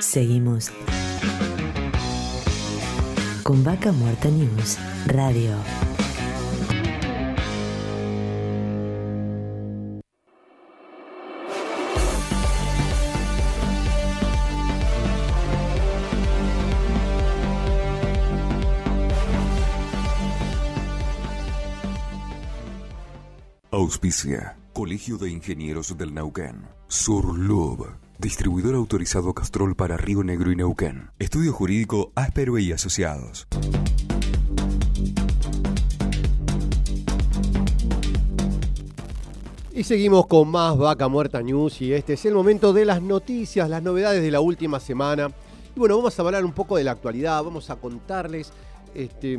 Seguimos con Vaca Muerta News Radio. Auspicia. Colegio de Ingenieros del Neuquén. Surlub. Distribuidor autorizado Castrol para Río Negro y Neuquén. Estudio Jurídico Áspero y Asociados. Y seguimos con más Vaca Muerta News y este es el momento de las noticias, las novedades de la última semana. Y bueno, vamos a hablar un poco de la actualidad, vamos a contarles este,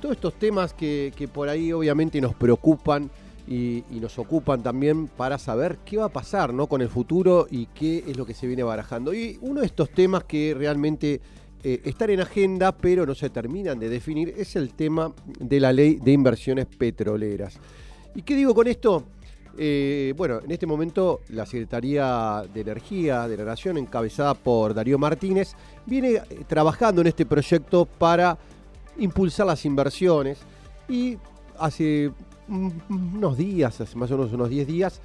todos estos temas que, que por ahí obviamente nos preocupan y, nos ocupan también para saber qué va a pasar ¿no? con el futuro y qué es lo que se viene barajando. Y uno de estos temas que realmente eh, están en agenda pero no se terminan de definir es el tema de la ley de inversiones petroleras. ¿Y qué digo con esto? Eh, bueno, en este momento la Secretaría de Energía de la Nación, encabezada por Darío Martínez, viene eh, trabajando en este proyecto para impulsar las inversiones y hace unos días, hace más o menos unos 10 días,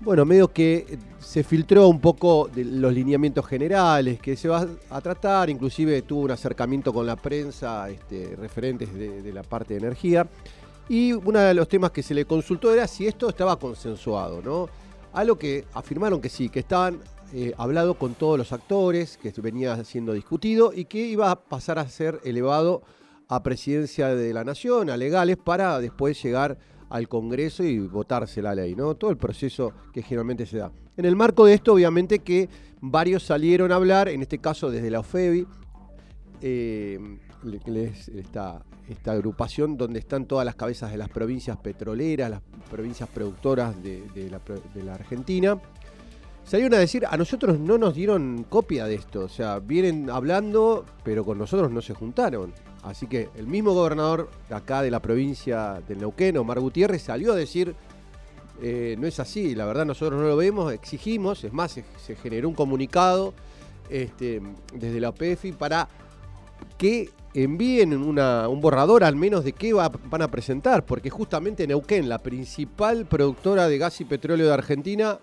bueno, medio que se filtró un poco los lineamientos generales que se va a tratar, inclusive tuvo un acercamiento con la prensa, este, referentes de, la parte de energía. Y uno de los temas que se le consultó era si esto estaba consensuado, ¿no? A lo que afirmaron que sí, que estaban eh, hablado con todos los actores, que venía siendo discutido y que iba a pasar a ser elevado a presidencia de la nación, a legales, para después llegar al Congreso y votarse la ley, ¿no? Todo el proceso que generalmente se da. En el marco de esto, obviamente que varios salieron a hablar, en este caso desde la OFEBI, eh, les- esta, esta agrupación donde están todas las cabezas de las provincias petroleras, las provincias productoras de, de la, de la Argentina. Salieron a decir, a nosotros no nos dieron copia de esto, o sea, vienen hablando, pero con nosotros no se juntaron. Así que el mismo gobernador de acá de la provincia del Neuquén, Omar Gutiérrez, salió a decir, eh, no es así, la verdad nosotros no lo vemos, exigimos, es más, se, generó un comunicado este, desde la OPEFI para que envíen una- un borrador al menos de qué va- van a presentar, porque justamente Neuquén, la principal productora de gas y petróleo de Argentina,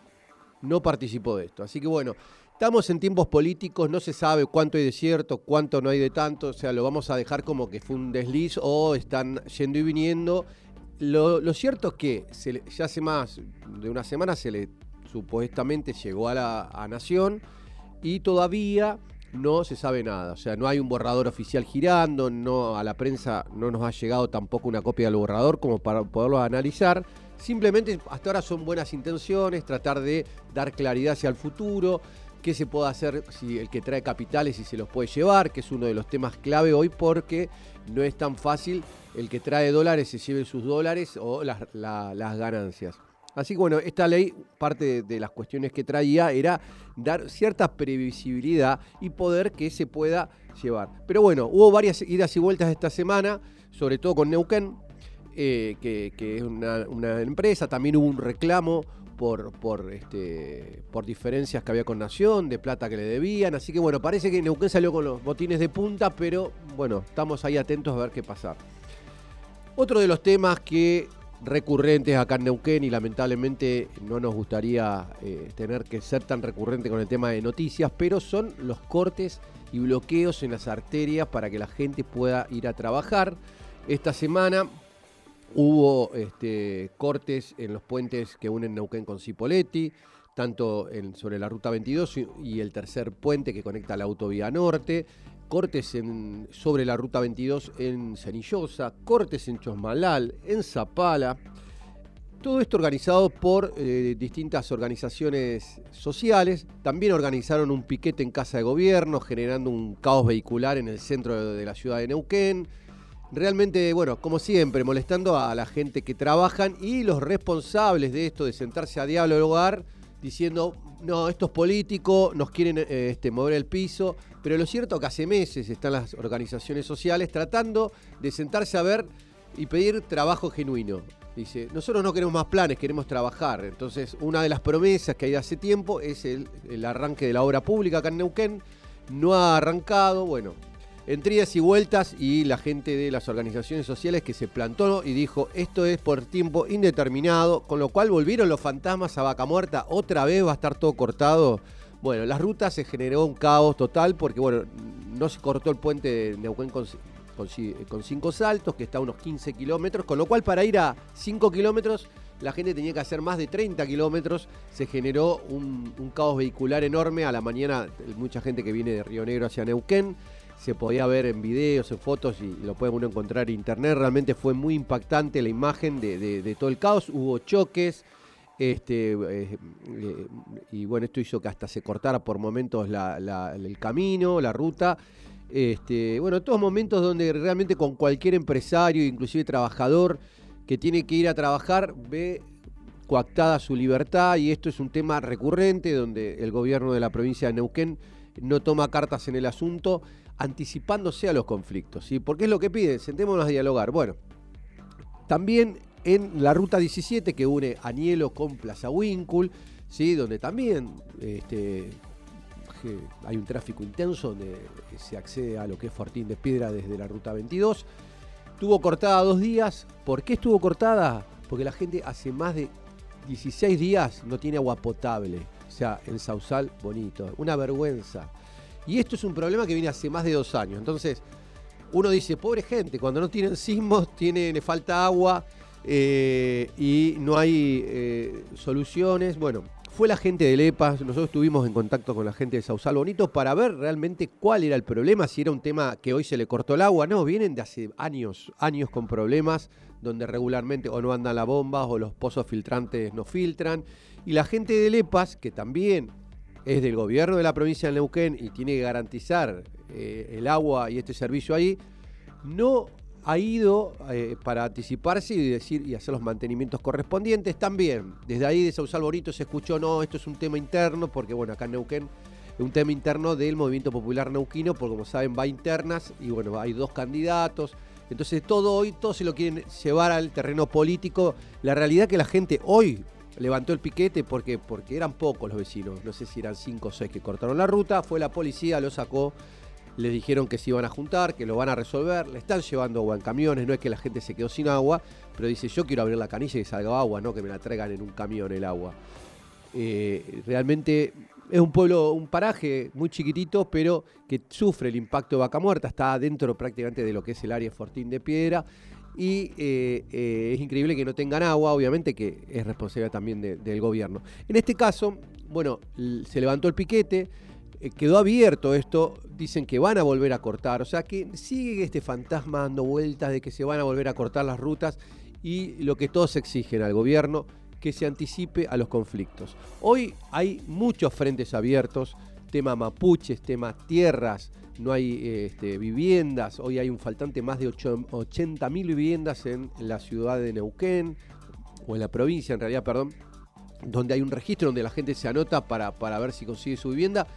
no participó de esto. Así que bueno, estamos en tiempos políticos, no se sabe cuánto hay de cierto, cuánto no hay de tanto, o sea, lo vamos a dejar como que fue un desliz o están yendo y viniendo. Lo, cierto es que ya hace más de una semana se le supuestamente llegó a la Nación y todavía no se sabe nada. O sea, no hay un borrador oficial girando, no a la prensa no nos ha llegado tampoco una copia del borrador como para poderlo analizar. Simplemente hasta ahora son buenas intenciones, tratar de dar claridad hacia el futuro, qué se puede hacer si el que trae capitales si se los puede llevar, que es uno de los temas clave hoy porque no es tan fácil el que trae dólares se lleve sus dólares o las, la- las ganancias. Así que bueno, esta ley, parte de, las cuestiones que traía era dar cierta previsibilidad y poder que se pueda llevar. Pero bueno, hubo varias idas y vueltas esta semana, sobre todo con Neuquén, eh, que, es una, una empresa, también hubo un reclamo por, por, este, por diferencias que había con Nación, de plata que le debían, así que bueno, parece que Neuquén salió con los botines de punta, pero bueno, estamos ahí atentos a ver qué pasa. Otro de los temas que recurrentes acá en Neuquén y lamentablemente no nos gustaría eh, tener que ser tan recurrente con el tema de noticias, pero son los cortes y bloqueos en las arterias para que la gente pueda ir a trabajar. Esta semana hubo este, cortes en los puentes que unen Neuquén con Cipolletti, tanto sobre la ruta 22 y, y el tercer puente que conecta la autovía norte, cortes en- sobre la ruta 22 en Cenillosa, cortes en Chosmalal, en Zapala. Todo esto organizado por eh, distintas organizaciones sociales. También organizaron un piquete en Casa de Gobierno, generando un caos vehicular en el centro de, la ciudad de Neuquén. Realmente, bueno, como siempre, molestando a la gente que trabajan y los responsables de esto, de sentarse a dialogar, diciendo, no, esto es político, nos quieren eh, este, mover el piso. Pero lo cierto que hace meses están las organizaciones sociales tratando de sentarse a ver y pedir trabajo genuino. Dice, nosotros no queremos más planes, queremos trabajar. Entonces, una de las promesas que hay de hace tiempo es el, el arranque de la obra pública acá en Neuquén. no ha arrancado. Bueno, entre y vueltas y la gente de las organizaciones sociales que se plantó y dijo esto es por tiempo indeterminado, con lo cual volvieron los fantasmas a Vaca Muerta, otra vez va a estar todo cortado. Bueno, las rutas se generó un caos total porque bueno, no se cortó el puente de Neuquén con, cinco saltos, que está a unos 15 kilómetros, con lo cual para ir a 5 kilómetros la gente tenía que hacer más de 30 kilómetros, se generó un, caos vehicular enorme, a la mañana mucha gente que viene de Río Negro hacia Neuquén, se podía ver en videos, en fotos y lo puede uno encontrar en internet, realmente fue muy impactante la imagen de, todo el caos, hubo choques, este, eh, eh, y bueno, esto hizo que hasta se cortara por momentos el camino, la ruta. Este, bueno, todos momentos donde realmente con cualquier empresario, inclusive trabajador, que tiene que ir a trabajar, ve coactada su libertad. Y esto es un tema recurrente donde el gobierno de la provincia de Neuquén no toma cartas en el asunto, anticipándose a los conflictos. ¿sí? Porque es lo que piden, sentémonos a dialogar. Bueno, también en la ruta 17 que une Anielo con Plaza Wincul, ¿sí? donde también este, hay un tráfico intenso donde se accede a lo que es Fortín de Piedra desde la ruta 22. Estuvo cortada dos días. ¿Por qué estuvo cortada? Porque la gente hace más de 16 días no tiene agua potable. O sea, en Sausal, bonito. Una vergüenza. Y esto es un problema que viene hace más de dos años. Entonces, uno dice, pobre gente, cuando no tienen sismos, tiene, le falta agua eh, y no hay eh, soluciones. Bueno, fue la gente de Lepas, nosotros estuvimos en contacto con la gente de Sausal Bonito para ver realmente cuál era el problema, si era un tema que hoy se le cortó el agua. No, vienen de hace años, años con problemas donde regularmente o no andan las bombas o los pozos filtrantes no filtran. Y la gente de Lepas, que también es del gobierno de la provincia de Neuquén y tiene que garantizar eh, el agua y este servicio ahí, no ha ido eh, para anticiparse y decir y hacer los mantenimientos correspondientes. También, desde ahí de Sausal Bonito se escuchó, no, esto es un tema interno, porque bueno, acá en Neuquén es un tema interno del movimiento popular neuquino, porque como saben va internas y bueno, hay dos candidatos. Entonces todo hoy, todo se lo quieren llevar al terreno político. La realidad que la gente hoy levantó el piquete porque, porque eran pocos los vecinos, no sé si eran cinco o seis que cortaron la ruta, fue la policía, lo sacó. Les dijeron que se iban a juntar, que lo van a resolver, le están llevando agua en camiones, no es que la gente se quedó sin agua, pero dice yo quiero abrir la canilla y salga agua, no que me la traigan en un camión el agua. Eh, realmente es un pueblo, un paraje muy chiquitito, pero que sufre el impacto de vaca muerta, está dentro prácticamente de lo que es el área Fortín de Piedra. Y eh, eh, es increíble que no tengan agua, obviamente que es responsabilidad también del gobierno. En este caso, bueno, se levantó el piquete, eh, quedó abierto esto, dicen que van a volver a cortar, o sea que sigue este fantasma dando vueltas de que se van a volver a cortar las rutas y lo que todos exigen al gobierno, que se anticipe a los conflictos. Hoy hay muchos frentes abiertos, tema mapuches, tema tierras, no hay este, viviendas, hoy hay un faltante más de 80.000 viviendas en la ciudad de Neuquén, o en la provincia en realidad, perdón, donde hay un registro donde la gente se anota para, para ver si consigue su vivienda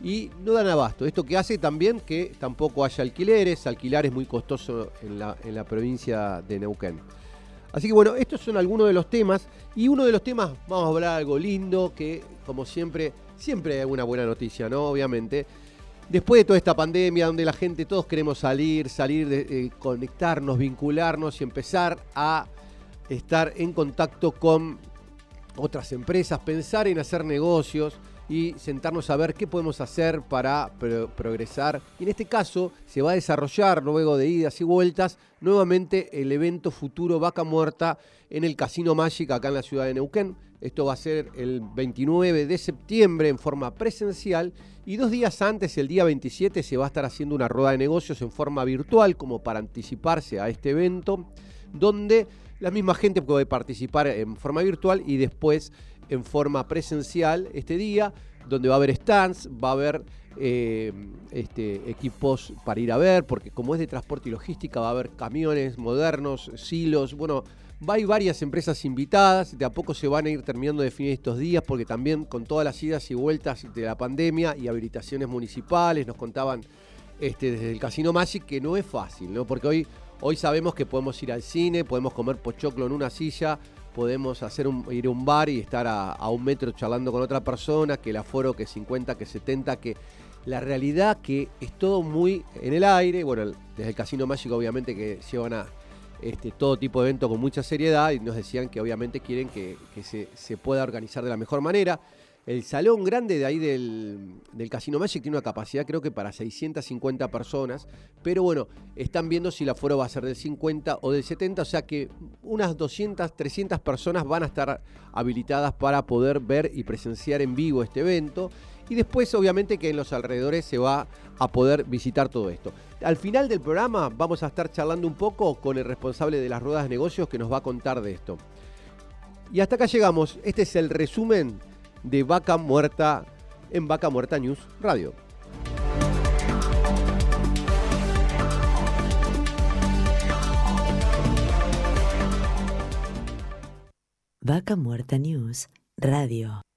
y no dan abasto. Esto que hace también que tampoco haya alquileres, alquilar es muy costoso en la, en la provincia de Neuquén. Así que bueno, estos son algunos de los temas y uno de los temas, vamos a hablar algo lindo, que como siempre, siempre hay una buena noticia, ¿no? Obviamente. Después de toda esta pandemia donde la gente, todos queremos salir, salir, de, eh, conectarnos, vincularnos y empezar a estar en contacto con otras empresas, pensar en hacer negocios, y sentarnos a ver qué podemos hacer para progresar. Y en este caso se va a desarrollar, luego de idas y vueltas, nuevamente el evento futuro Vaca Muerta en el Casino Magic acá en la ciudad de Neuquén. Esto va a ser el 29 de septiembre en forma presencial y dos días antes, el día 27, se va a estar haciendo una rueda de negocios en forma virtual como para anticiparse a este evento, donde la misma gente puede participar en forma virtual y después en forma presencial este día, donde va a haber stands, va a haber eh, este, equipos para ir a ver, porque como es de transporte y logística, va a haber camiones modernos, silos, bueno, va a varias empresas invitadas, de a poco se van a ir terminando de definir estos días, porque también con todas las idas y vueltas de la pandemia y habilitaciones municipales, nos contaban este, desde el Casino Magic que no es fácil, ¿no? Porque hoy, hoy sabemos que podemos ir al cine, podemos comer pochoclo en una silla, podemos hacer ir a un bar y estar a, un metro charlando con otra persona, que el aforo que 50, que 70, que la realidad que es todo muy en el aire, bueno, desde el Casino Mágico obviamente que llevan a este, todo tipo de eventos con mucha seriedad y nos decían que obviamente quieren que, se, pueda organizar de la mejor manera. El salón grande de ahí del, Casino Magic tiene una capacidad creo que para 650 personas, pero bueno, están viendo si el aforo va a ser del 50 o del 70, o sea que unas 200, 300 personas van a estar habilitadas para poder ver y presenciar en vivo este evento. Y después, obviamente, que en los alrededores se va a poder visitar todo esto. Al final del programa vamos a estar charlando un poco con el responsable de las ruedas de negocios que nos va a contar de esto. Y hasta acá llegamos. Este es el resumen de Vaca Muerta en Vaca Muerta News Radio. Vaca Muerta News Radio.